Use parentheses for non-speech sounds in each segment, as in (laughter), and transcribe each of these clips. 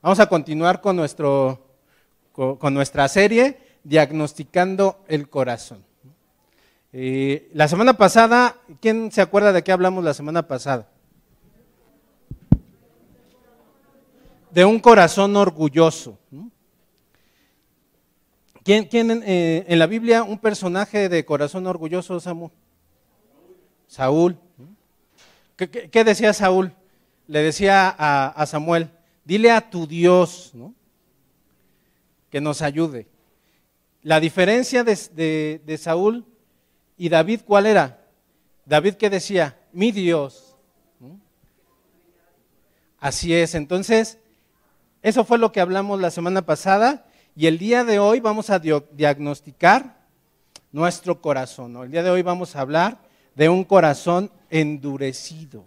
Vamos a continuar con, nuestro, con, nuestra serie Diagnosticando el Corazón. Eh, la semana pasada, ¿quién se acuerda de qué hablamos la semana pasada? De un corazón orgulloso. ¿Quién, eh, en la Biblia un personaje de corazón orgulloso, Samuel? Saúl. ¿Qué, decía Saúl? Le decía a Samuel, Dile a tu Dios que nos ayude. La diferencia de, Saúl y David, ¿cuál era? David que decía, mi Dios. Así es, entonces, eso fue lo que hablamos la semana pasada y el día de hoy vamos a diagnosticar nuestro corazón. El día de hoy vamos a hablar de un corazón endurecido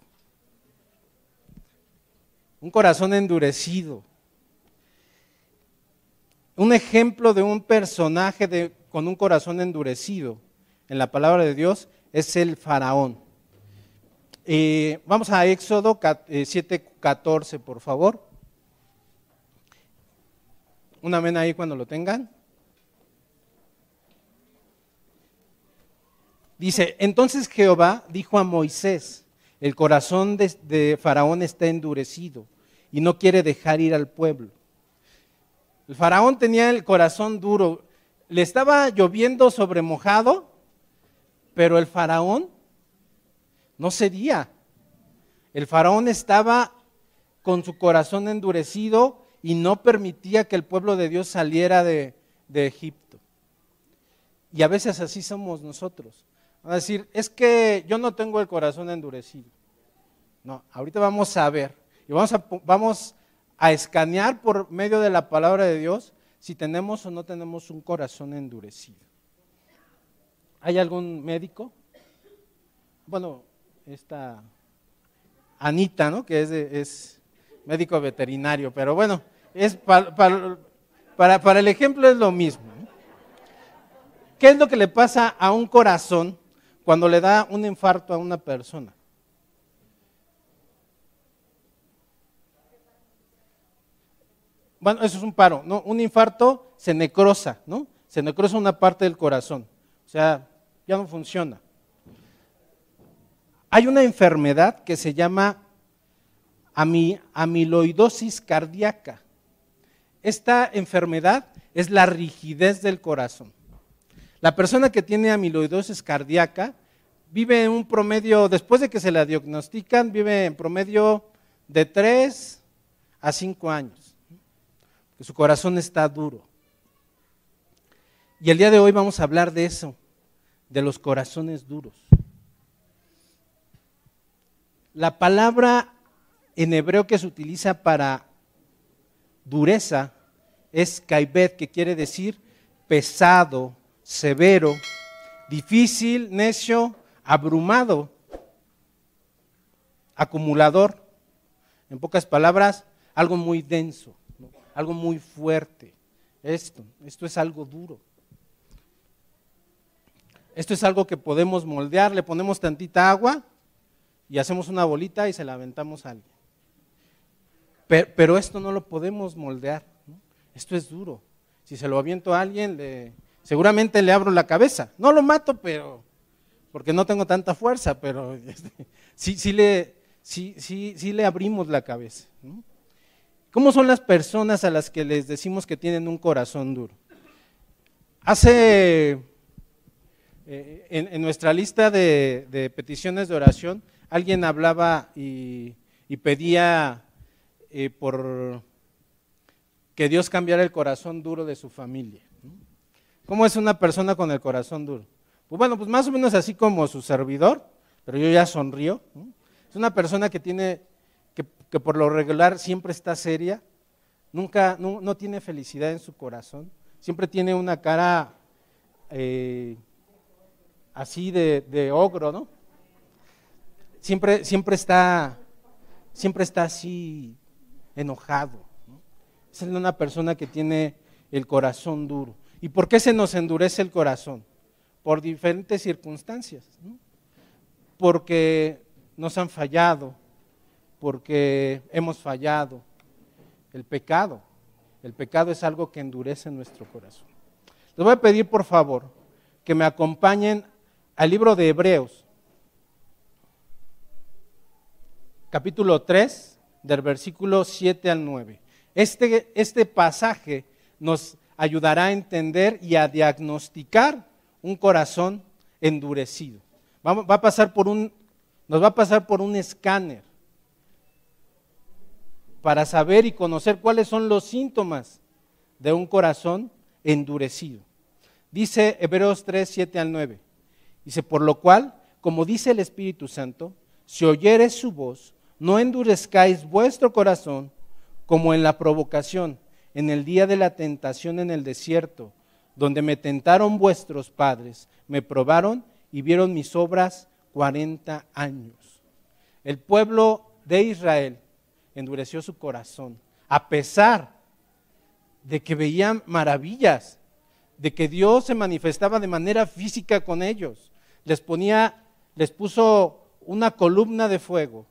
un corazón endurecido. Un ejemplo de un personaje con un corazón endurecido en la palabra de Dios es el faraón. Eh, vamos a Éxodo 7:14, eh, por favor. Una amén ahí cuando lo tengan. Dice, entonces Jehová dijo a Moisés, el corazón de, Faraón está endurecido y no quiere dejar ir al pueblo. El faraón tenía el corazón duro. Le estaba lloviendo sobre mojado, pero el faraón no cedía. El faraón estaba con su corazón endurecido y no permitía que el pueblo de Dios saliera de, Egipto. Y a veces así somos nosotros. A decir, es que yo no tengo el corazón endurecido. No, ahorita vamos a ver y vamos a, vamos a escanear por medio de la palabra de Dios si tenemos o no tenemos un corazón endurecido. ¿Hay algún médico? Bueno, esta Anita, ¿no? Que es, es médico veterinario, pero bueno, es para, para el ejemplo es lo mismo. ¿Qué es lo que le pasa a un corazón cuando le da un infarto a una persona. Bueno, eso es un paro, ¿no? Un infarto se necrosa, ¿no? Se necrosa una parte del corazón. O sea, ya no funciona. Hay una enfermedad que se llama amiloidosis cardíaca. Esta enfermedad es la rigidez del corazón. La persona que tiene amiloidosis cardíaca vive en un promedio, después de que se la diagnostican, vive en promedio de 3 a 5 años. Su corazón está duro. Y el día de hoy vamos a hablar de eso, de los corazones duros. La palabra en hebreo que se utiliza para dureza es kaibet, que quiere decir pesado, severo, difícil, necio, abrumado, acumulador. En pocas palabras, algo muy denso, algo muy fuerte. Esto, esto es algo duro. Esto es algo que podemos moldear, le ponemos tantita agua y hacemos una bolita y se la aventamos a alguien. Pero, esto no lo podemos moldear. Esto es duro. Si se lo aviento a alguien, le, seguramente le abro la cabeza. No lo mato, pero porque no tengo tanta fuerza, pero (laughs) este, sí, sí, le, sí, sí, sí, le abrimos la cabeza. ¿Cómo son las personas a las que les decimos que tienen un corazón duro? Hace, eh, en, nuestra lista de, peticiones de oración, alguien hablaba y, pedía eh, por que Dios cambiara el corazón duro de su familia. ¿Cómo es una persona con el corazón duro? Pues bueno, pues más o menos así como su servidor, pero yo ya sonrío. Es una persona que tiene, que, por lo regular siempre está seria, nunca, no, tiene felicidad en su corazón, siempre tiene una cara eh, así de, ogro, ¿no? Siempre, siempre está, siempre está así enojado. Es una persona que tiene el corazón duro. ¿Y por qué se nos endurece el corazón? Por diferentes circunstancias. Porque nos han fallado, porque hemos fallado, el pecado. El pecado es algo que endurece nuestro corazón. Les voy a pedir, por favor, que me acompañen al libro de Hebreos, capítulo 3, del versículo 7 al 9. Este, este pasaje nos ayudará a entender y a diagnosticar un corazón endurecido. va a pasar por un, nos va a pasar por un escáner para saber y conocer cuáles son los síntomas de un corazón endurecido. Dice Hebreos 3, 7 al 9. Dice, por lo cual, como dice el Espíritu Santo, si oyeres su voz, no endurezcáis vuestro corazón como en la provocación, en el día de la tentación en el desierto, donde me tentaron vuestros padres, me probaron y vieron mis obras cuarenta años. El pueblo de Israel endureció su corazón, a pesar de que veían maravillas, de que Dios se manifestaba de manera física con ellos. Les ponía, les puso una columna de fuego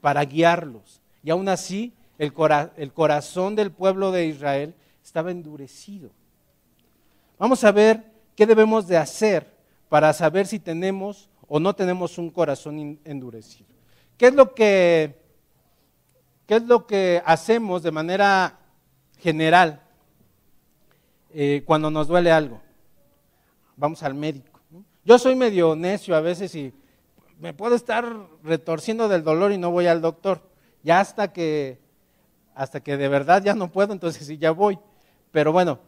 para guiarlos. Y aún así, el, el corazón del pueblo de Israel estaba endurecido. Vamos a ver qué debemos de hacer para saber si tenemos o no tenemos un corazón endurecido. ¿Qué es lo que, qué es lo que hacemos de manera general eh, cuando nos duele algo? Vamos al médico. Yo soy medio necio a veces y me puedo estar retorciendo del dolor y no voy al doctor. Ya hasta que, hasta que de verdad ya no puedo, entonces sí ya voy. Pero bueno,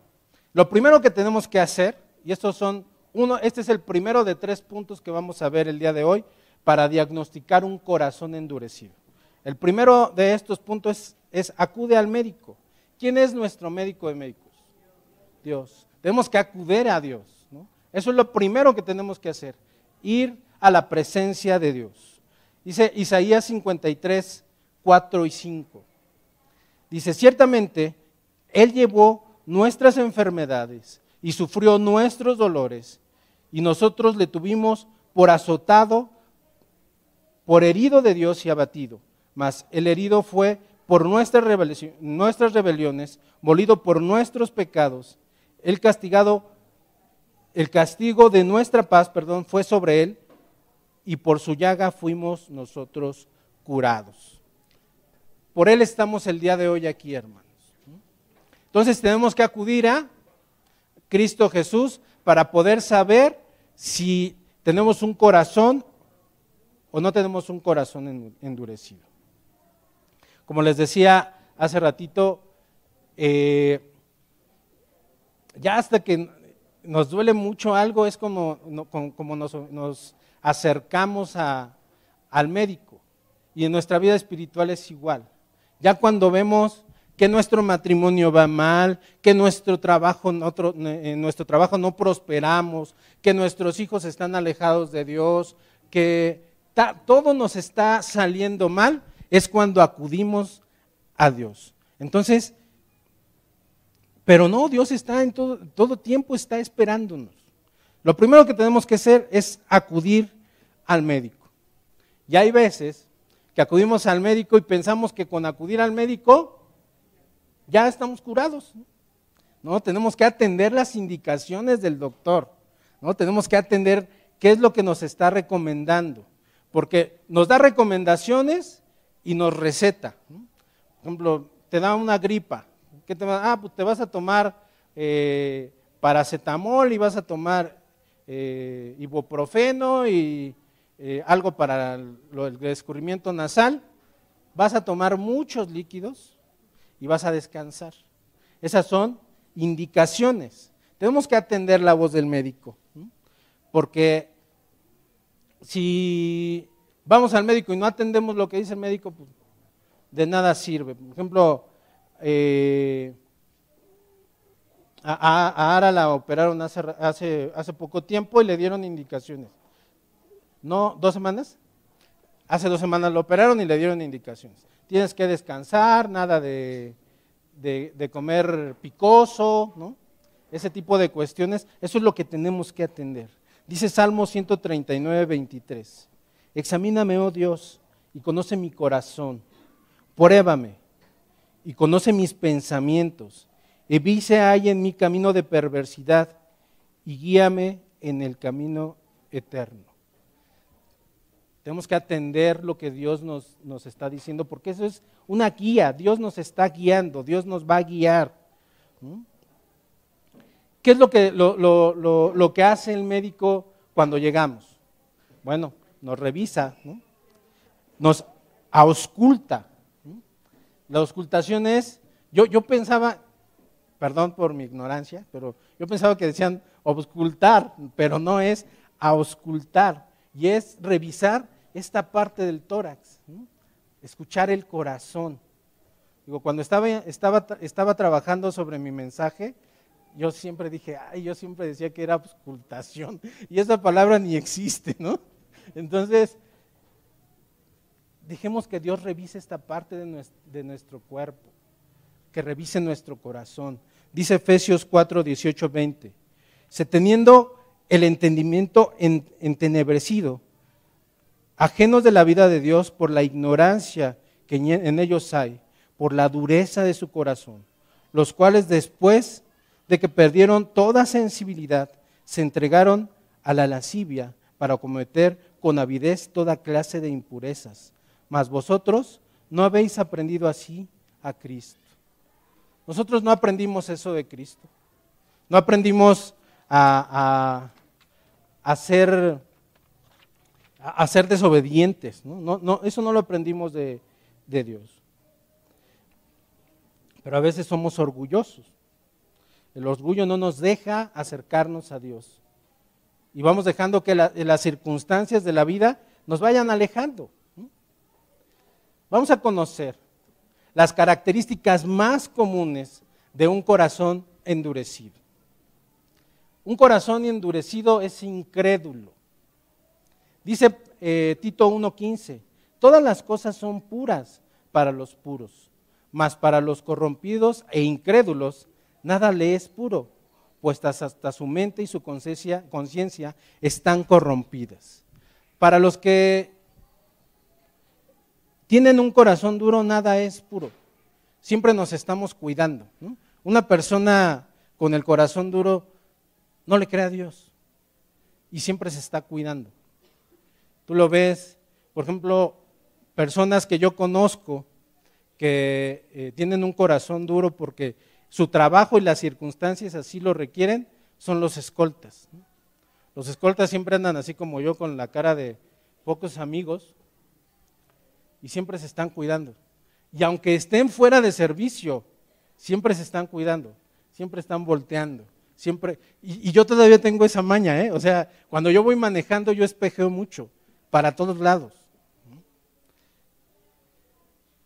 lo primero que tenemos que hacer, y estos son uno, este es el primero de tres puntos que vamos a ver el día de hoy, para diagnosticar un corazón endurecido. El primero de estos puntos es, acude al médico. ¿Quién es nuestro médico de médicos? Dios. Tenemos que acudir a Dios. Eso es lo primero que tenemos que hacer, ir a la presencia de Dios. Dice Isaías 53, 4 y 5. Dice, ciertamente, Él llevó nuestras enfermedades y sufrió nuestros dolores, y nosotros le tuvimos por azotado por herido de Dios y abatido, mas el herido fue por nuestras, rebeliones, molido por nuestros pecados. El castigado, el castigo de nuestra paz, perdón, fue sobre él, y por su llaga fuimos nosotros curados. Por él estamos el día de hoy aquí, hermanos. Entonces tenemos que acudir a Cristo Jesús para poder saber si tenemos un corazón o no tenemos un corazón endurecido. Como les decía hace ratito, eh, ya hasta que nos duele mucho algo es como, como nos, acercamos al médico. Y en nuestra vida espiritual es igual. Ya cuando vemos que nuestro matrimonio va mal, que nuestro trabajo, en nuestro trabajo no prosperamos, que nuestros hijos están alejados de Dios, que todo nos está saliendo mal, es cuando acudimos a Dios. Entonces, pero no, Dios está en todo, todo tiempo, está esperándonos. Lo primero que tenemos que hacer es acudir al médico. Y hay veces que acudimos al médico y pensamos que con acudir al médico ya estamos curados. No, tenemos que atender las indicaciones del doctor. No, tenemos que atender qué es lo que nos está recomendando porque nos da recomendaciones y nos receta. Por ejemplo, te da una gripa. ¿Qué te va? Ah, pues te vas a tomar eh, paracetamol y vas a tomar eh, ibuprofeno y eh, algo para el escurrimiento nasal. Vas a tomar muchos líquidos y vas a descansar. Esas son indicaciones. Tenemos que atender la voz del médico, porque si vamos al médico y no atendemos lo que dice el médico, pues de nada sirve. Por ejemplo, eh, a, Ara la operaron hace, poco tiempo y le dieron indicaciones. ¿No? ¿Dos semanas? Hace dos semanas lo operaron y le dieron indicaciones. Tienes que descansar, nada de, de comer picoso, ¿no? Ese tipo de cuestiones. Eso es lo que tenemos que atender. Dice Salmo 139, 23. Examíname, oh Dios, y conoce mi corazón. Pruébame y conoce mis pensamientos. Evise hay en mi camino de perversidad y guíame en el camino eterno. Tenemos que atender lo que Dios nos, nos, está diciendo, porque eso es una guía. Dios nos está guiando, Dios nos va a guiar. ¿Qué es lo que, lo, lo, lo, que hace el médico cuando llegamos? Bueno, nos revisa, nos ausculta. La auscultación es, yo, yo pensaba, perdón por mi ignorancia, pero yo pensaba que decían auscultar, pero no es auscultar, y es revisar esta parte del tórax, escuchar el corazón. Cuando estaba, estaba, estaba trabajando sobre mi mensaje, yo siempre dije, ay, yo siempre decía que era auscultación, y esa palabra ni existe, ¿no? Entonces, dejemos que Dios revise esta parte de nuestro, cuerpo, que revise nuestro corazón. Dice Efesios 4, 18, 20. Se teniendo el entendimiento entenebrecido, ajenos de la vida de Dios por la ignorancia que en ellos hay, por la dureza de su corazón, los cuales después de que perdieron toda sensibilidad, se entregaron a la lascivia para cometer con avidez toda clase de impurezas. Mas vosotros no habéis aprendido así a Cristo. Nosotros no aprendimos eso de Cristo. No aprendimos a, a, ser, a, ser, desobedientes. ¿no? No, eso no lo aprendimos de, de Dios. Pero a veces somos orgullosos. El orgullo no nos deja acercarnos a Dios. Y vamos dejando que las circunstancias de la vida nos vayan alejando. Vamos a conocer las características más comunes de un corazón endurecido. Un corazón endurecido es incrédulo. Dice eh, Tito 1.15, todas las cosas son puras para los puros, mas para los corrompidos e incrédulos nada le es puro, pues hasta su mente y su conciencia están corrompidas. Para los que tienen un corazón duro, nada es puro. Siempre nos estamos cuidando. Una persona con el corazón duro no le cree a Dios y siempre se está cuidando. Tú lo ves, por ejemplo, personas que yo conozco que eh, tienen un corazón duro porque su trabajo y las circunstancias así lo requieren, son los escoltas. Los escoltas siempre andan así como yo con la cara de pocos amigos y siempre se están cuidando. Y aunque estén fuera de servicio, siempre se están cuidando, siempre están volteando, siempre. Y, yo todavía tengo esa maña, ¿eh? O sea, cuando yo voy manejando, yo espejeo mucho, para todos lados.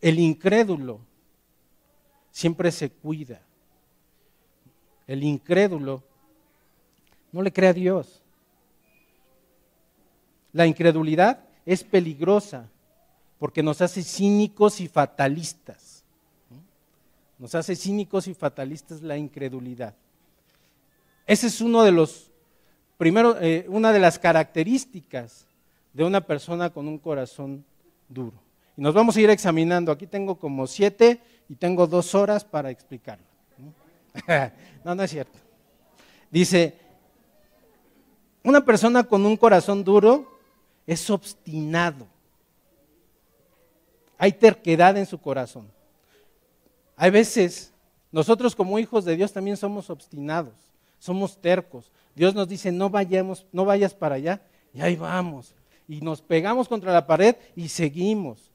El incrédulo siempre se cuida el incrédulo, no le cree a Dios. La incredulidad es peligrosa porque nos hace cínicos y fatalistas. Nos hace cínicos y fatalistas la incredulidad. Ese es uno de los, primero, eh, una de las características de una persona con un corazón duro. Y nos vamos a ir examinando. Aquí tengo como siete y tengo dos horas para explicarlo. (laughs) no, no es cierto. Dice, una persona con un corazón duro es obstinado. Hay terquedad en su corazón. Hay veces, nosotros como hijos de Dios también somos obstinados, somos tercos. Dios nos dice, no vayamos, no vayas para allá, y ahí vamos. Y nos pegamos contra la pared y seguimos.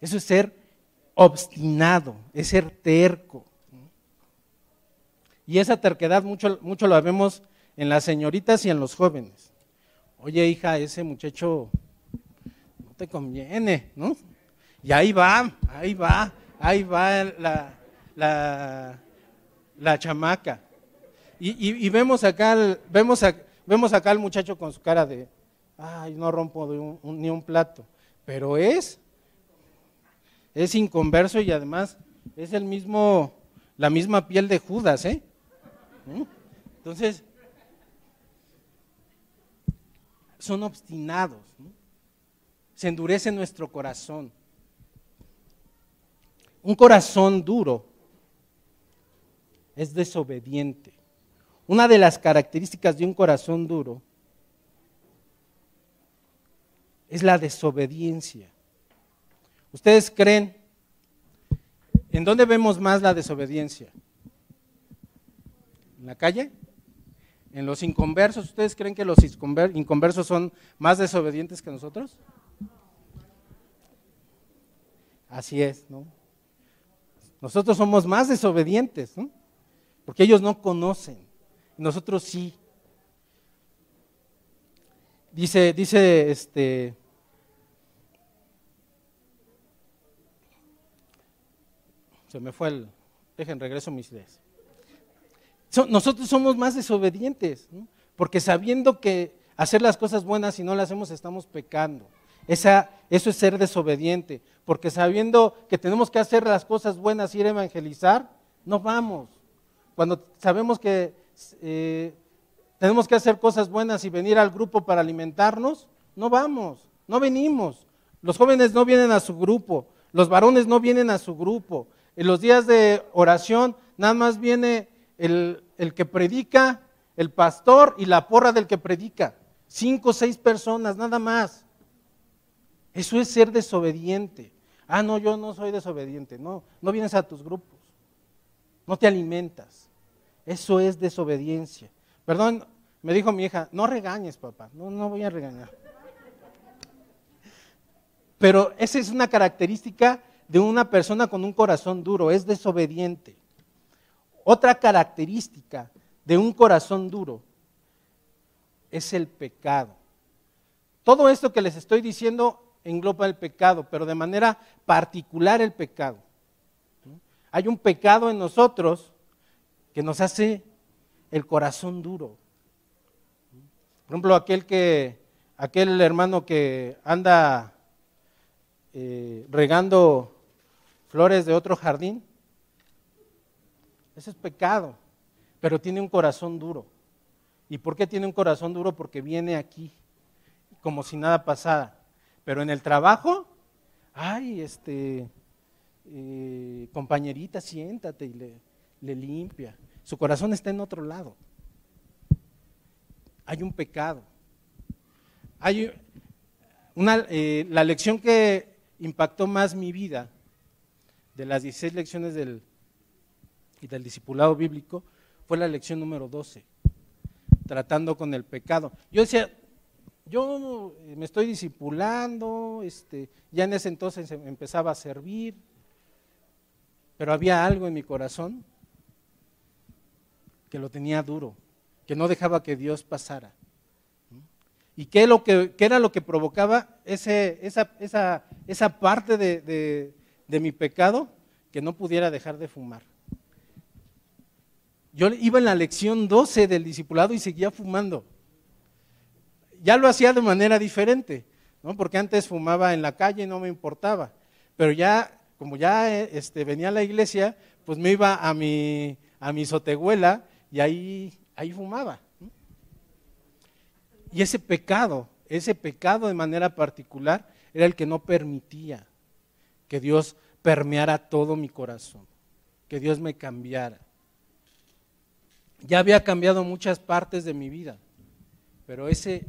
Eso es ser obstinado, es ser terco. Y esa terquedad mucho, mucho la vemos en las señoritas y en los jóvenes. Oye, hija, ese muchacho no te conviene, ¿no? Y ahí va, ahí va, ahí va la, la, chamaca. Y, vemos, acá, vemos, vemos acá al muchacho con su cara de, ay, no rompo ni un plato. Pero es, es inconverso y además es el mismo, la misma piel de Judas, ¿eh? Entonces, son obstinados, se endurece nuestro corazón. Un corazón duro es desobediente. Una de las características de un corazón duro es la desobediencia. ¿Ustedes creen? ¿En dónde vemos más la desobediencia? ¿En la calle? ¿En los inconversos? ¿Ustedes creen que los inconversos son más desobedientes que nosotros? Así es, ¿no? Nosotros somos más desobedientes, ¿no? Porque ellos no conocen, nosotros sí. Dice, dice este. Se me fue el. Dejen, regreso mis ideas. Nosotros somos más desobedientes, porque sabiendo que hacer las cosas buenas y no las hacemos, estamos pecando. Esa, eso es ser desobediente, porque sabiendo que tenemos que hacer las cosas buenas y ir a evangelizar, no vamos. Cuando sabemos que eh, tenemos que hacer cosas buenas y venir al grupo para alimentarnos, no vamos, no venimos. Los jóvenes no vienen a su grupo, los varones no vienen a su grupo. En los días de oración nada más viene el, el que predica, el pastor y la porra del que predica. Cinco o seis personas, nada más. Eso es ser desobediente. Ah, no, yo no soy desobediente. No, no vienes a tus grupos. No te alimentas. Eso es desobediencia. Perdón, me dijo mi hija, no regañes, papá. No, no voy a regañar. Pero esa es una característica de una persona con un corazón duro, es desobediente. Otra característica de un corazón duro es el pecado. Todo esto que les estoy diciendo engloba el pecado, pero de manera particular el pecado. Hay un pecado en nosotros que nos hace el corazón duro. Por ejemplo, aquel que, aquel hermano que anda eh, regando flores de otro jardín, ese es pecado, pero tiene un corazón duro. ¿Y por qué tiene un corazón duro? Porque viene aquí como si nada pasara. Pero en el trabajo, ay, este, eh, compañerita, siéntate y le, limpia. Su corazón está en otro lado. Hay un pecado. Hay una, eh, la lección que impactó más mi vida, de las 16 lecciones del, y del discipulado bíblico, fue la lección número 12, tratando con el pecado. Yo decía, yo me estoy discipulando, este, ya en ese entonces em, empezaba a servir, pero había algo en mi corazón que lo tenía duro, que no dejaba que Dios pasara. ¿Y qué, lo que, era lo que provocaba ese, esa, esa, esa, parte de, de mi pecado? Que no pudiera dejar de fumar. Yo iba en la lección 12 del discipulado y seguía fumando ya lo hacía de manera diferente, ¿no? porque antes fumaba en la calle y no me importaba, pero ya, como ya este, venía a la iglesia, pues me iba a mi, a mi sotehuela y ahí, ahí fumaba. Y ese pecado, ese pecado de manera particular, era el que no permitía que Dios permeara todo mi corazón, que Dios me cambiara. Ya había cambiado muchas partes de mi vida, pero ese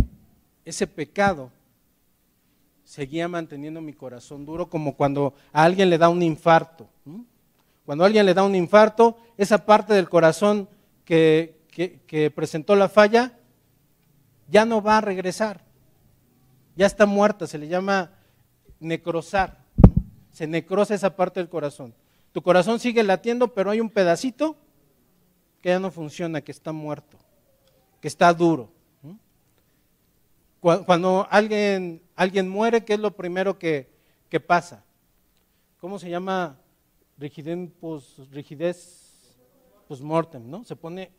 ese pecado seguía manteniendo mi corazón duro como cuando a alguien le da un infarto. Cuando a alguien le da un infarto, esa parte del corazón que, presentó la falla ya no va a regresar. Ya está muerta, se le llama necrosar. Se necrosa esa parte del corazón. Tu corazón sigue latiendo, pero hay un pedacito que ya no funciona, que está muerto, que está duro. Cuando alguien, alguien muere, ¿qué es lo primero que, pasa? ¿Cómo se llama? Rigidez, pos, rigidez postmortem, ¿no? Se pone...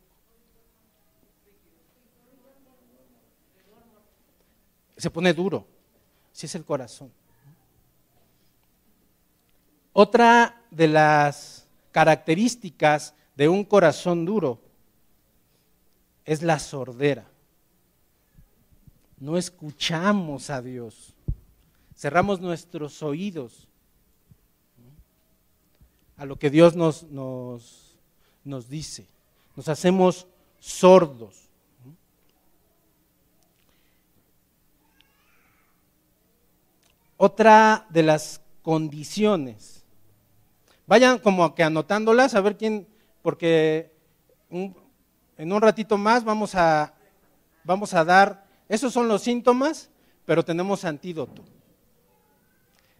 Se pone duro. Si es el corazón. Otra de las características de un corazón duro es la sordera no escuchamos a Dios. Cerramos nuestros oídos. a lo que Dios nos, nos, nos dice. Nos hacemos sordos. Otra de las condiciones. Vayan como que anotándolas a ver quién, porque en un ratito más vamos a, vamos a dar, esos son los síntomas, pero tenemos antídoto.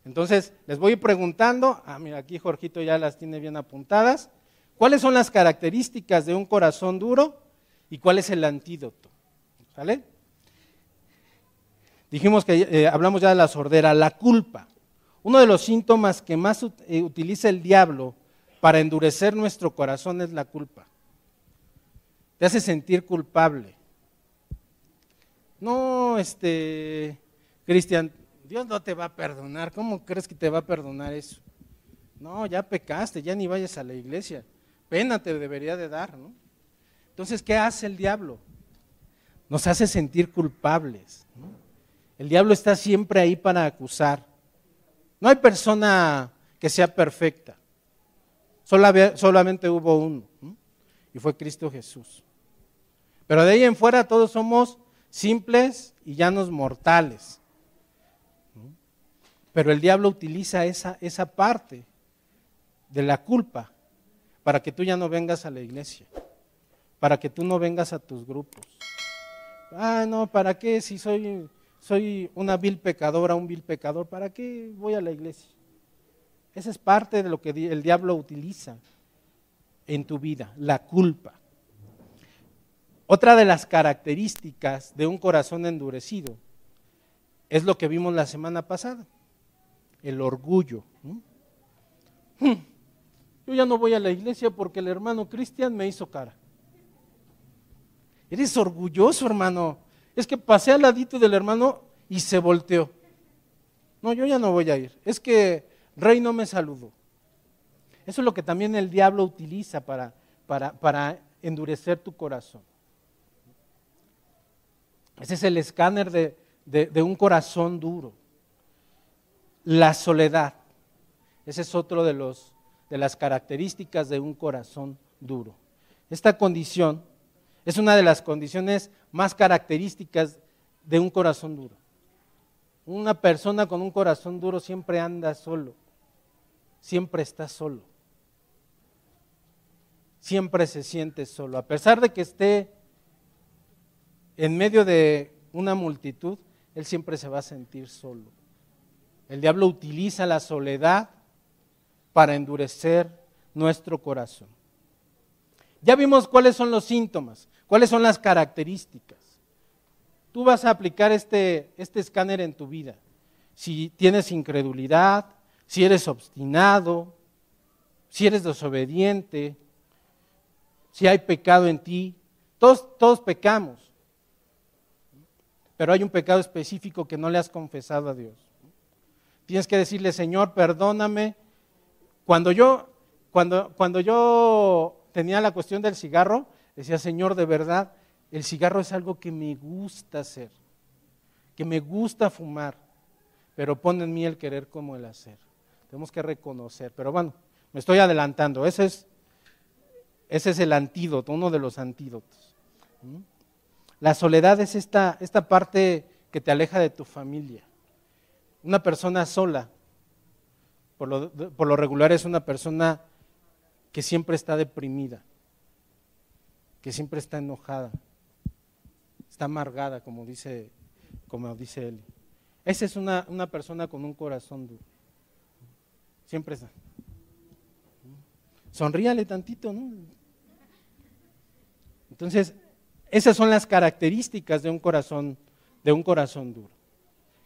Entonces, les voy preguntando, ah, mira, aquí Jorgito ya las tiene bien apuntadas, ¿cuáles son las características de un corazón duro y cuál es el antídoto? ¿Sale? Dijimos que eh, hablamos ya de la sordera, la culpa. Uno de los síntomas que más eh, utiliza el diablo para endurecer nuestro corazón es la culpa. Te hace sentir culpable. No, este, Cristian, Dios no te va a perdonar. ¿Cómo crees que te va a perdonar eso? No, ya pecaste, ya ni vayas a la iglesia. Pena te debería de dar, ¿no? Entonces, ¿qué hace el diablo? Nos hace sentir culpables. El diablo está siempre ahí para acusar. No hay persona que sea perfecta. Solamente hubo uno, y fue Cristo Jesús. Pero de ahí en fuera todos somos simples y llanos mortales. Pero el diablo utiliza esa, esa parte de la culpa para que tú ya no vengas a la iglesia, para que tú no vengas a tus grupos. Ah, no, ¿para qué si soy soy una vil pecadora, un vil pecador, ¿para qué voy a la iglesia? Esa es parte de lo que el diablo utiliza en tu vida, la culpa. Otra de las características de un corazón endurecido es lo que vimos la semana pasada, el orgullo. Hmm, yo ya no voy a la iglesia porque el hermano Cristian me hizo cara. Eres orgulloso, hermano es que pasé al ladito del hermano y se volteó. No, yo ya no voy a ir. Es que Rey no me saludó. Eso es lo que también el diablo utiliza para, para, para endurecer tu corazón. Ese es el escáner de, de, un corazón duro. La soledad. Ese es otro de, los, de las características de un corazón duro. Esta condición es una de las condiciones más características de un corazón duro. Una persona con un corazón duro siempre anda solo, siempre está solo, siempre se siente solo. A pesar de que esté en medio de una multitud, él siempre se va a sentir solo. El diablo utiliza la soledad para endurecer nuestro corazón. Ya vimos cuáles son los síntomas. ¿Cuáles son las características? Tú vas a aplicar este, este escáner en tu vida. Si tienes incredulidad, si eres obstinado, si eres desobediente, si hay pecado en ti. Todos, pecamos, pero hay un pecado específico que no le has confesado a Dios. Tienes que decirle, Señor, perdóname. Cuando yo, cuando, cuando yo tenía la cuestión del cigarro, Decía, Señor, de verdad, el cigarro es algo que me gusta hacer, que me gusta fumar, pero pone en mí el querer como el hacer. Tenemos que reconocer. Pero bueno, me estoy adelantando. Ese es, ese es el antídoto, uno de los antídotos. La soledad es esta, esta parte que te aleja de tu familia. Una persona sola, por lo, por lo regular, es una persona que siempre está deprimida que siempre está enojada, está amargada, como dice, como dice él. Esa es una, una persona con un corazón duro. Siempre está. Sonríale tantito, ¿no? Entonces, esas son las características de un corazón, de un corazón duro.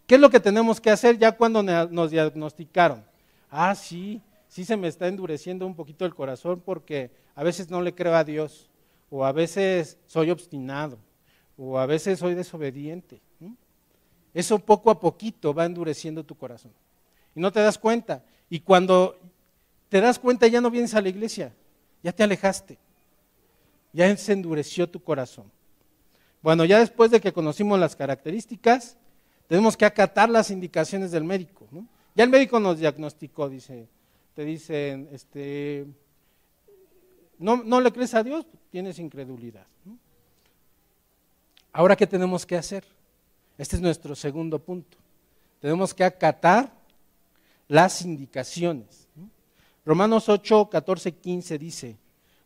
¿Qué es lo que tenemos que hacer ya cuando nos diagnosticaron? Ah, sí, sí se me está endureciendo un poquito el corazón porque a veces no le creo a Dios o a veces soy obstinado, o a veces soy desobediente. Eso poco a poquito va endureciendo tu corazón. Y no te das cuenta. Y cuando te das cuenta ya no vienes a la iglesia, ya te alejaste, ya se endureció tu corazón. Bueno, ya después de que conocimos las características, tenemos que acatar las indicaciones del médico. Ya el médico nos diagnosticó, dice, te dicen, este, no, no le crees a Dios, tienes incredulidad. Ahora, ¿qué tenemos que hacer? Este es nuestro segundo punto. Tenemos que acatar las indicaciones. Romanos 8, 14, 15 dice,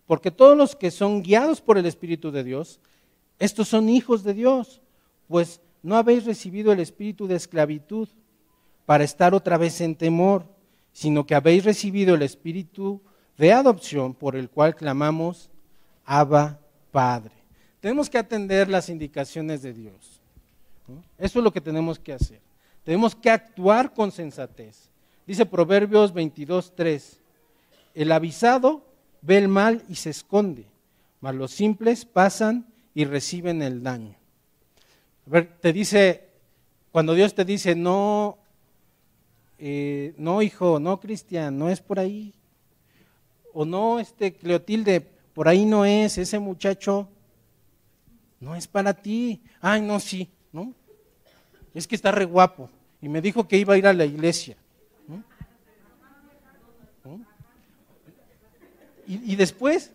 porque todos los que son guiados por el Espíritu de Dios, estos son hijos de Dios, pues no habéis recibido el espíritu de esclavitud para estar otra vez en temor, sino que habéis recibido el espíritu de adopción por el cual clamamos, Abba Padre. Tenemos que atender las indicaciones de Dios. Eso es lo que tenemos que hacer. Tenemos que actuar con sensatez. Dice Proverbios 22.3, el avisado ve el mal y se esconde, mas los simples pasan y reciben el daño. A ver, te dice, cuando Dios te dice, no, eh, no hijo, no Cristian, no es por ahí, o no, este Cleotilde, por ahí no es, ese muchacho no es para ti. Ay, no, sí, ¿no? Es que está re guapo y me dijo que iba a ir a la iglesia. Y, después,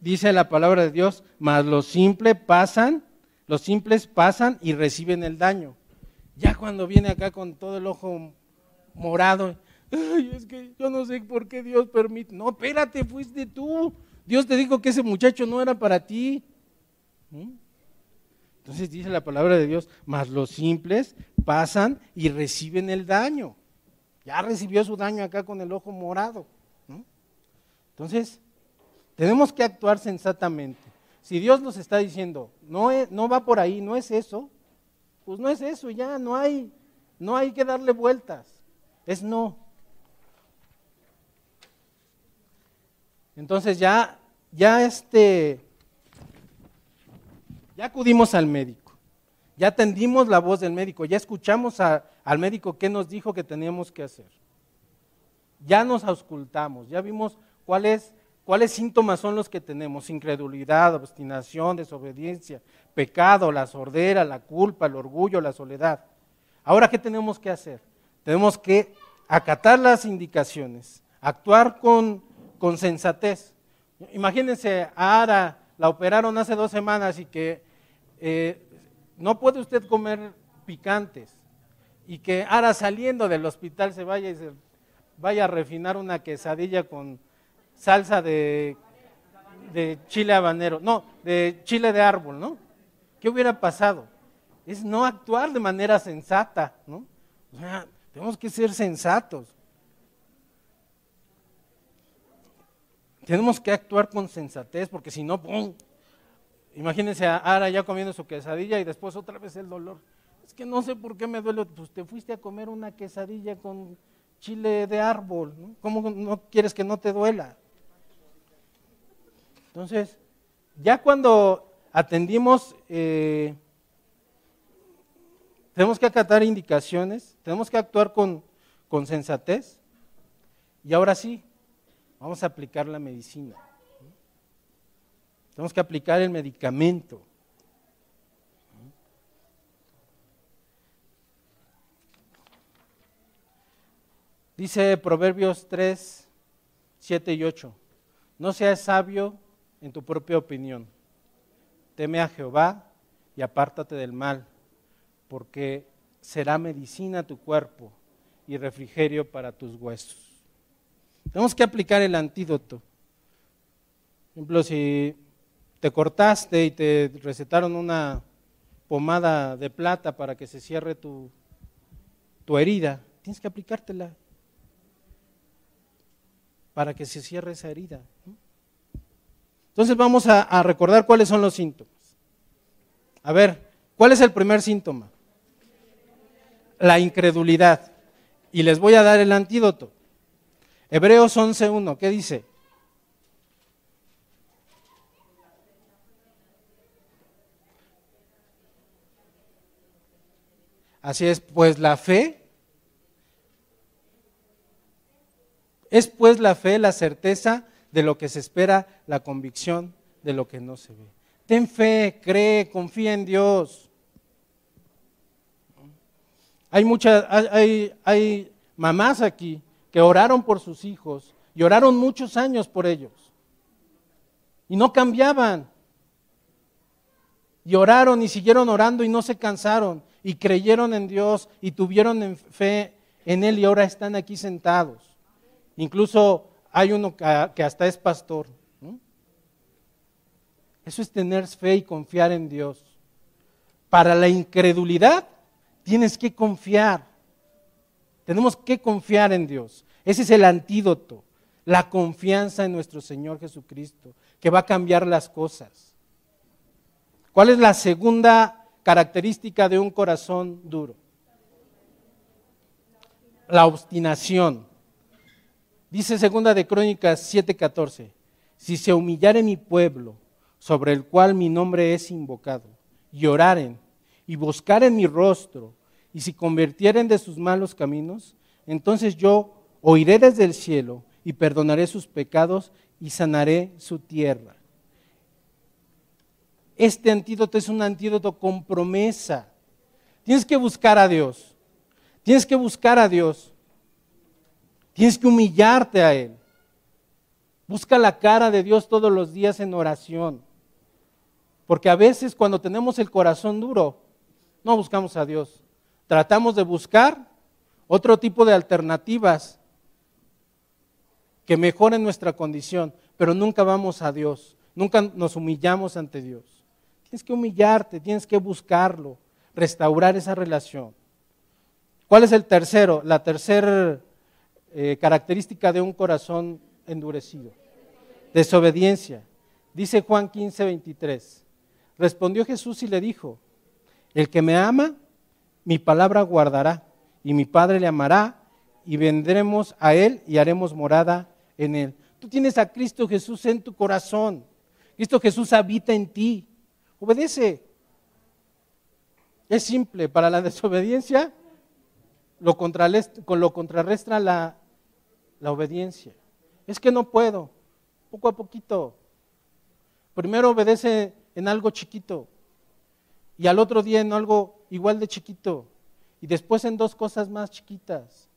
dice la palabra de Dios, mas los simples pasan, los simples pasan y reciben el daño. Ya cuando viene acá con todo el ojo morado, es que yo no sé por qué Dios permite. No, espérate, fuiste tú. Dios te dijo que ese muchacho no era para ti. ¿Mm? Entonces dice la palabra de Dios, mas los simples pasan y reciben el daño. Ya recibió su daño acá con el ojo morado. Entonces, tenemos que actuar sensatamente. Si Dios nos está diciendo, no, no va por ahí, no es eso, pues no es eso, ya no hay, no hay que darle vueltas. Es no. Entonces ya, ya este, ya acudimos al médico, ya atendimos la voz del médico, ya escuchamos al médico qué nos dijo que teníamos que hacer. Ya nos auscultamos, ya vimos cuáles, síntomas son los que tenemos, incredulidad, obstinación, desobediencia, pecado, la sordera, la culpa, el orgullo, la soledad. Ahora, ¿qué tenemos que hacer? Tenemos que acatar las indicaciones, actuar con, sensatez. Imagínense a Ara, la operaron hace dos semanas y que eh, no puede usted comer picantes y que ahora saliendo del hospital se vaya y se vaya a refinar una quesadilla con salsa de, chile habanero, no, de chile de árbol, ¿no? ¿Qué hubiera pasado? Es no actuar de manera sensata, ¿no? O sea, tenemos que ser sensatos. Tenemos que actuar con sensatez, porque si no, ¡pum! Imagínense a Ara ya comiendo su quesadilla y después otra vez el dolor. Es que no sé por qué me duele. Pues te fuiste a comer una quesadilla con chile de árbol. ¿no? ¿Cómo no quieres que no te duela? Entonces, ya cuando atendimos, eh, tenemos que acatar indicaciones, tenemos que actuar con, con sensatez. Y ahora sí, vamos a aplicar la medicina. Tenemos que aplicar el medicamento. Dice Proverbios 3, 7 y 8, no seas sabio en tu propia opinión, teme a Jehová y apártate del mal, porque será medicina tu cuerpo y refrigerio para tus huesos. Tenemos que aplicar el antídoto. Por ejemplo, si te cortaste y te recetaron una pomada de plata para que se cierre tu, tu herida, tienes que aplicártela para que se cierre esa herida. Entonces vamos a, a recordar cuáles son los síntomas. A ver, ¿cuál es el primer síntoma? La incredulidad. Y les voy a dar el antídoto. Hebreos 11.1, ¿qué dice? Así es, pues la fe es pues la fe la certeza de lo que se espera, la convicción de lo que no se ve. Ten fe, cree, confía en Dios. Hay muchas, hay, hay mamás aquí que oraron por sus hijos y oraron muchos años por ellos. Y no cambiaban. Y oraron y siguieron orando y no se cansaron. Y creyeron en Dios y tuvieron fe en Él y ahora están aquí sentados. Incluso hay uno que hasta es pastor. Eso es tener fe y confiar en Dios. Para la incredulidad tienes que confiar. Tenemos que confiar en Dios. Ese es el antídoto, la confianza en nuestro Señor Jesucristo, que va a cambiar las cosas. ¿Cuál es la segunda característica de un corazón duro? La obstinación. Dice segunda de Crónicas 7:14, si se humillare mi pueblo, sobre el cual mi nombre es invocado, y oraren y buscaren mi rostro, y si convirtieren de sus malos caminos, entonces yo oiré desde el cielo y perdonaré sus pecados y sanaré su tierra. Este antídoto es un antídoto con promesa. Tienes que buscar a Dios. Tienes que buscar a Dios. Tienes que humillarte a Él. Busca la cara de Dios todos los días en oración. Porque a veces cuando tenemos el corazón duro, no buscamos a Dios. Tratamos de buscar otro tipo de alternativas que mejoren nuestra condición, pero nunca vamos a Dios, nunca nos humillamos ante Dios. Tienes que humillarte, tienes que buscarlo, restaurar esa relación. ¿Cuál es el tercero? La tercera eh, característica de un corazón endurecido. Desobediencia. Dice Juan 15, 23. Respondió Jesús y le dijo, el que me ama, mi palabra guardará, y mi Padre le amará, y vendremos a Él y haremos morada en Él. Tú tienes a Cristo Jesús en tu corazón. Cristo Jesús habita en ti. Obedece. Es simple. Para la (laughs) desobediencia, lo, contrarrestra la, la obediencia. Es que no puedo. Poco a poquito. Primero obedece en algo chiquito. Y al otro día en algo igual de chiquito. Y después en dos cosas más chiquitas.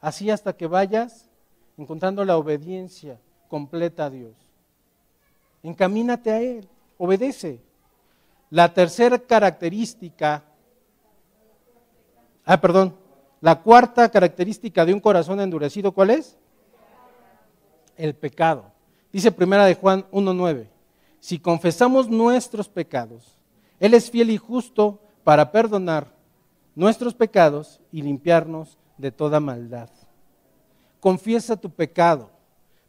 Así hasta que vayas encontrando la obediencia completa a Dios. Encamínate a Él, obedece. La tercera característica, ah, perdón, la cuarta característica de un corazón endurecido, ¿cuál es? El pecado. Dice primera de Juan 1.9, si confesamos nuestros pecados, Él es fiel y justo para perdonar nuestros pecados y limpiarnos de toda maldad confiesa tu pecado,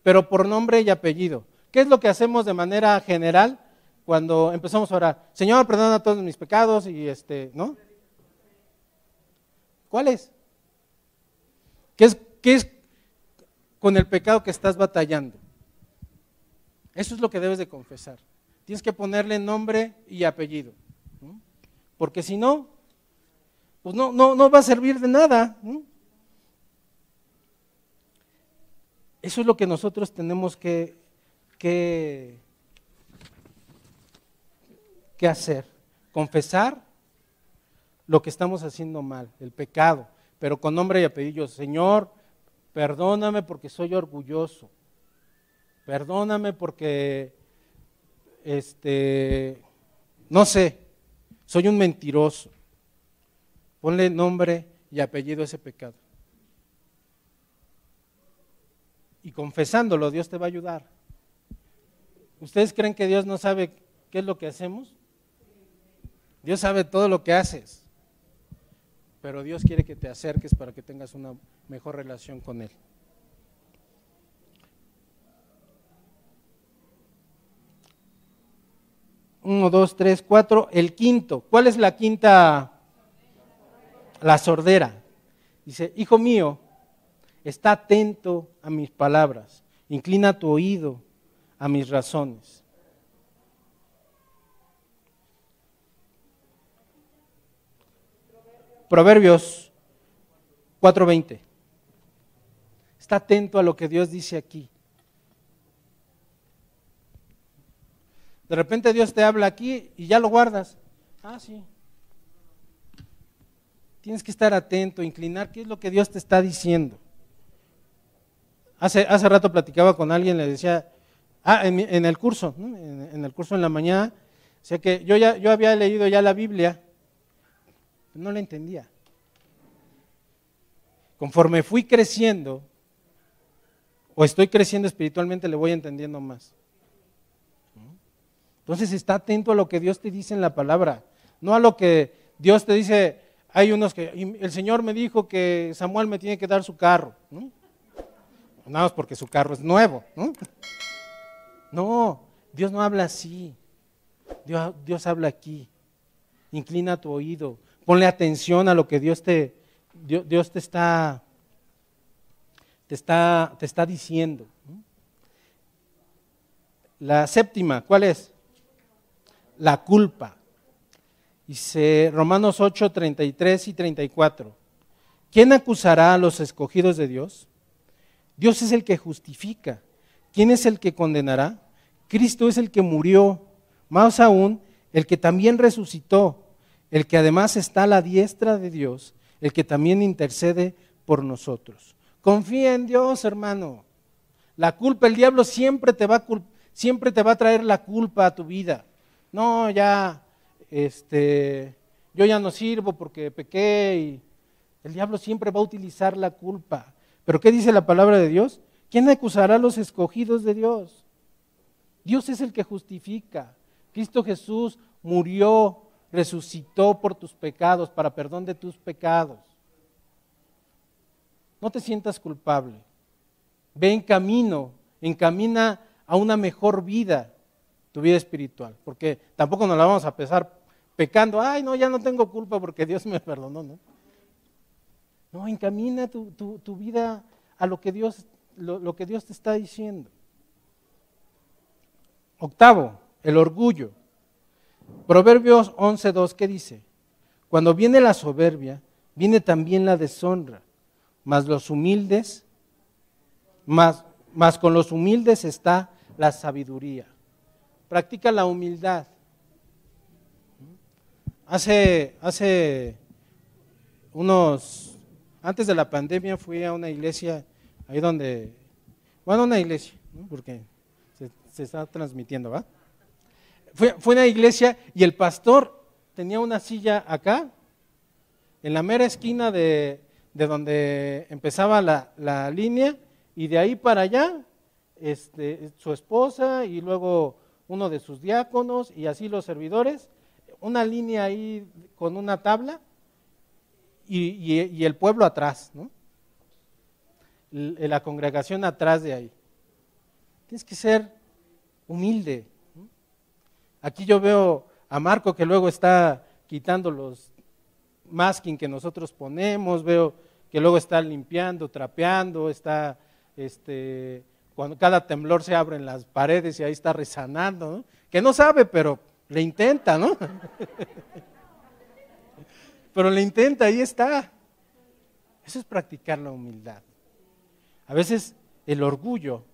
pero por nombre y apellido. ¿Qué es lo que hacemos de manera general cuando empezamos a orar? Señor, perdona todos mis pecados y este, ¿no? ¿Cuál es? ¿Qué es, qué es con el pecado que estás batallando? Eso es lo que debes de confesar. Tienes que ponerle nombre y apellido. Porque si no, pues no, no, no va a servir de nada. Eso es lo que nosotros tenemos que, que, hacer. Confesar lo que estamos haciendo mal, el pecado, pero con nombre y apellido. Señor, perdóname porque soy orgulloso. Perdóname porque, este, no sé, soy un mentiroso. Ponle nombre y apellido a ese pecado. y confesándolo, Dios te va a ayudar. ¿Ustedes creen que Dios no sabe qué es lo que hacemos? Dios sabe todo lo que haces, pero Dios quiere que te acerques para que tengas una mejor relación con Él. Uno, dos, tres, cuatro. El quinto. ¿Cuál es la quinta? La sordera. Dice, hijo mío, Está atento a mis palabras. Inclina tu oído a mis razones. Proverbios 4:20. Está atento a lo que Dios dice aquí. De repente Dios te habla aquí y ya lo guardas. Ah, sí. tienes que estar atento, inclinar qué es lo que Dios te está diciendo. Hace, hace rato platicaba con alguien, le decía, ah, en, el curso, en, el curso en la mañana, o sea que yo, ya, yo había leído ya la Biblia, no la entendía. Conforme fui creciendo, o estoy creciendo espiritualmente, le voy entendiendo más. Entonces está atento a lo que Dios te dice en la palabra, no a lo que Dios te dice. Hay unos que, el Señor me dijo que Samuel me tiene que dar su carro. Nada más porque su carro es nuevo. No, Dios no habla así. Dios, Dios habla aquí. Inclina tu oído. Ponle atención a lo que Dios te, Dios, te, está, te, está, te está diciendo. La séptima, ¿cuál es? la culpa. Dice Romanos 8, 33 y 34. ¿Quién acusará a los escogidos de Dios? Dios es el que justifica. ¿Quién es el que condenará? Cristo es el que murió, más aún, el que también resucitó, el que además está a la diestra de Dios, el que también intercede por nosotros. Confía en Dios, hermano. La culpa, el diablo siempre te va siempre te va a traer la culpa a tu vida no, ya, este, yo ya no sirvo porque pequé y el diablo siempre va a utilizar la culpa. Pero ¿qué dice la palabra de Dios? ¿Quién acusará a los escogidos de Dios? Dios es el que justifica. Cristo Jesús murió, resucitó por tus pecados, para perdón de tus pecados. No te sientas culpable. Ve en camino, encamina a una mejor vida tu vida espiritual, porque tampoco nos la vamos a pesar pecando, ay, no, ya no tengo culpa porque Dios me perdonó, ¿no? No, encamina tu, tu, vida a lo que, Dios, lo, que Dios te está diciendo. Octavo, el orgullo. Proverbios 11.2, ¿qué dice? Cuando viene la soberbia, viene también la deshonra, mas los humildes, más, más con los humildes está la sabiduría practica la humildad. Hace, hace unos, antes de la pandemia fui a una iglesia, ahí donde, bueno, una iglesia, porque se, está transmitiendo, ¿va? Fue, fue una iglesia y el pastor tenía una silla acá, en la mera esquina de, de donde empezaba la, la, línea, y de ahí para allá, este, su esposa y luego uno de sus diáconos y así los servidores, una línea ahí con una tabla y, el pueblo atrás, ¿no? la congregación atrás de ahí. Tienes que ser humilde. Aquí yo veo a Marco que luego está quitando los masking que nosotros ponemos, veo que luego está limpiando, trapeando, está este, cuando cada temblor se abren las paredes y ahí está rezanando, que no sabe, pero le intenta, ¿no? (laughs) pero le intenta, ahí está. Eso es practicar la humildad. A veces el orgullo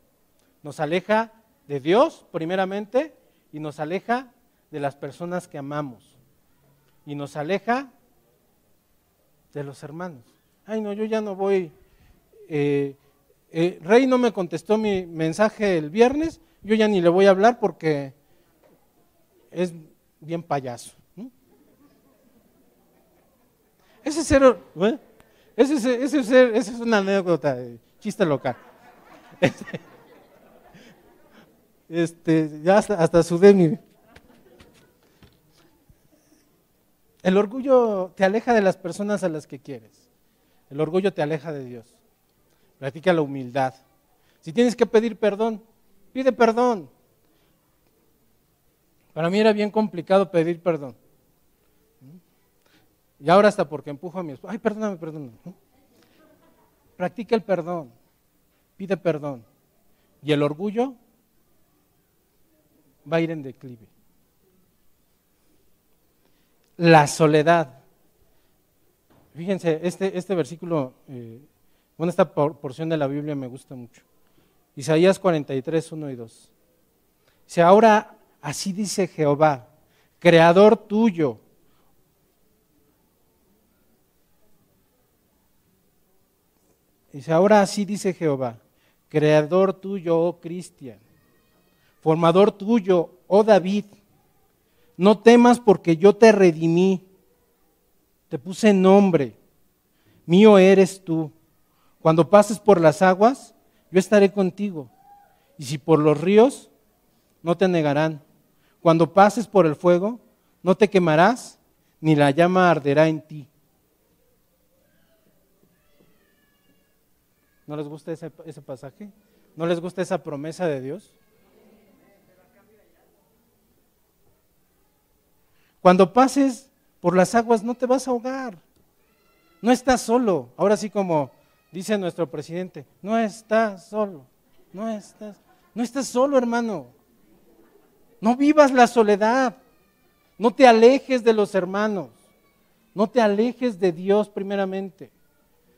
nos aleja de Dios, primeramente, y nos aleja de las personas que amamos. Y nos aleja de los hermanos. Ay, no, yo ya no voy. Eh, eh, Rey no me contestó mi mensaje el viernes, yo ya ni le voy a hablar porque es bien payaso. Ese es, ser, ese, ese, es una anécdota, chiste local. (laughs) Este, este, ya hasta, hasta sudé mi... El orgullo te aleja de las personas a las que quieres. El orgullo te aleja de Dios. Practica la humildad. Si tienes que pedir perdón, pide perdón. Para mí era bien complicado pedir perdón. Y ahora hasta porque empujo a mi esposa, ay, perdóname, perdóname. Practica el perdón, pide perdón. Y el orgullo va a ir en declive. La soledad. Fíjense, este, este versículo eh, bueno, esta porción de la Biblia me gusta mucho. Isaías 43, 1 y 2. Dice, ahora así dice Jehová, creador tuyo, Dice, ahora así dice Jehová, creador tuyo, oh Cristian, formador tuyo, oh David, no temas porque yo te redimí, te puse nombre, mío eres tú. Cuando pases por las aguas, yo estaré contigo. Y si por los ríos, no te negarán. Cuando pases por el fuego, no te quemarás, ni la llama arderá en ti. ¿No les gusta ese, ese pasaje? ¿No les gusta esa promesa de Dios? Cuando pases por las aguas no te vas a ahogar. No estás solo. Ahora sí como dice nuestro presidente, no estás solo. No estás, no estás solo, hermano. No vivas la soledad. No te alejes de los hermanos. No te alejes de Dios primeramente.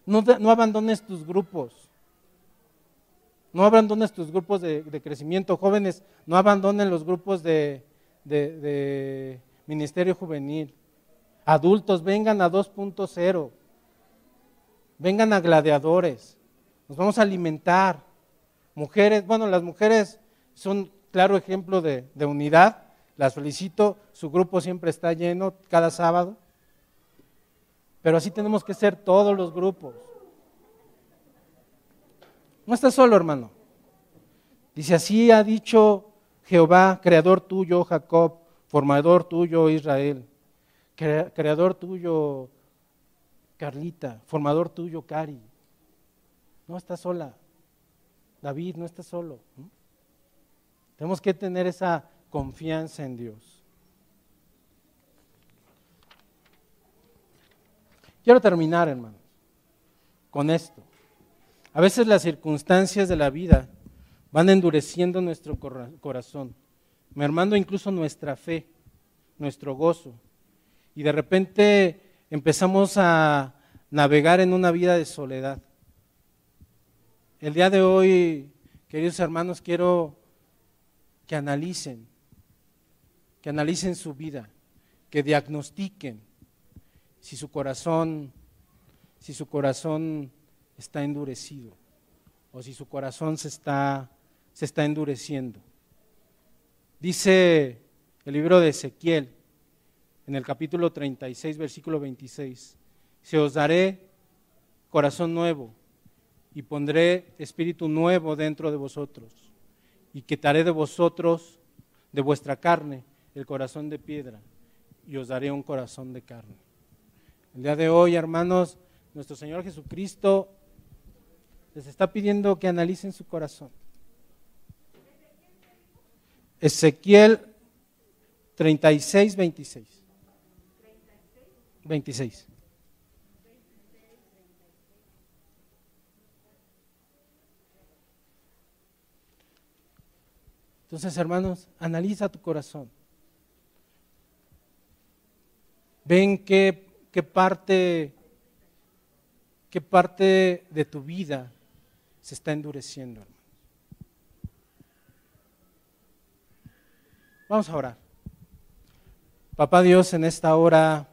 No, no abandones tus grupos. No abandones tus grupos de, crecimiento. Jóvenes, no abandonen los grupos de, de ministerio juvenil. Adultos, vengan a 2.0. Vengan a gladiadores. Nos vamos a alimentar. Mujeres, bueno, las mujeres son claro ejemplo de, de unidad. Las felicito. Su grupo siempre está lleno cada sábado. Pero así tenemos que ser todos los grupos. No estás solo, hermano. Dice, así ha dicho Jehová, creador tuyo, Jacob, formador tuyo, Israel, creador tuyo, Carlita, formador tuyo, Cari. No estás sola. David, no estás solo. Tenemos que tener esa confianza en Dios. Quiero terminar, hermanos, con esto. A veces las circunstancias de la vida van endureciendo nuestro corazón, mermando incluso nuestra fe, nuestro gozo. Y de repente empezamos a navegar en una vida de soledad. El día de hoy, queridos hermanos, quiero que analicen, que analicen su vida, que diagnostiquen si su corazón, si su corazón está endurecido o si su corazón se está, se está endureciendo. Dice el libro de Ezequiel, en el capítulo 36, versículo 26, se os daré corazón nuevo y pondré espíritu nuevo dentro de vosotros y quitaré de vosotros, de vuestra carne, el corazón de piedra y os daré un corazón de carne. El día de hoy, hermanos, nuestro Señor Jesucristo les está pidiendo que analicen su corazón. Ezequiel 36, 26. 26. Entonces, hermanos, analiza tu corazón. Ven qué, qué parte, qué parte de tu vida se está endureciendo, hermano. Vamos a orar. Papá Dios, en esta hora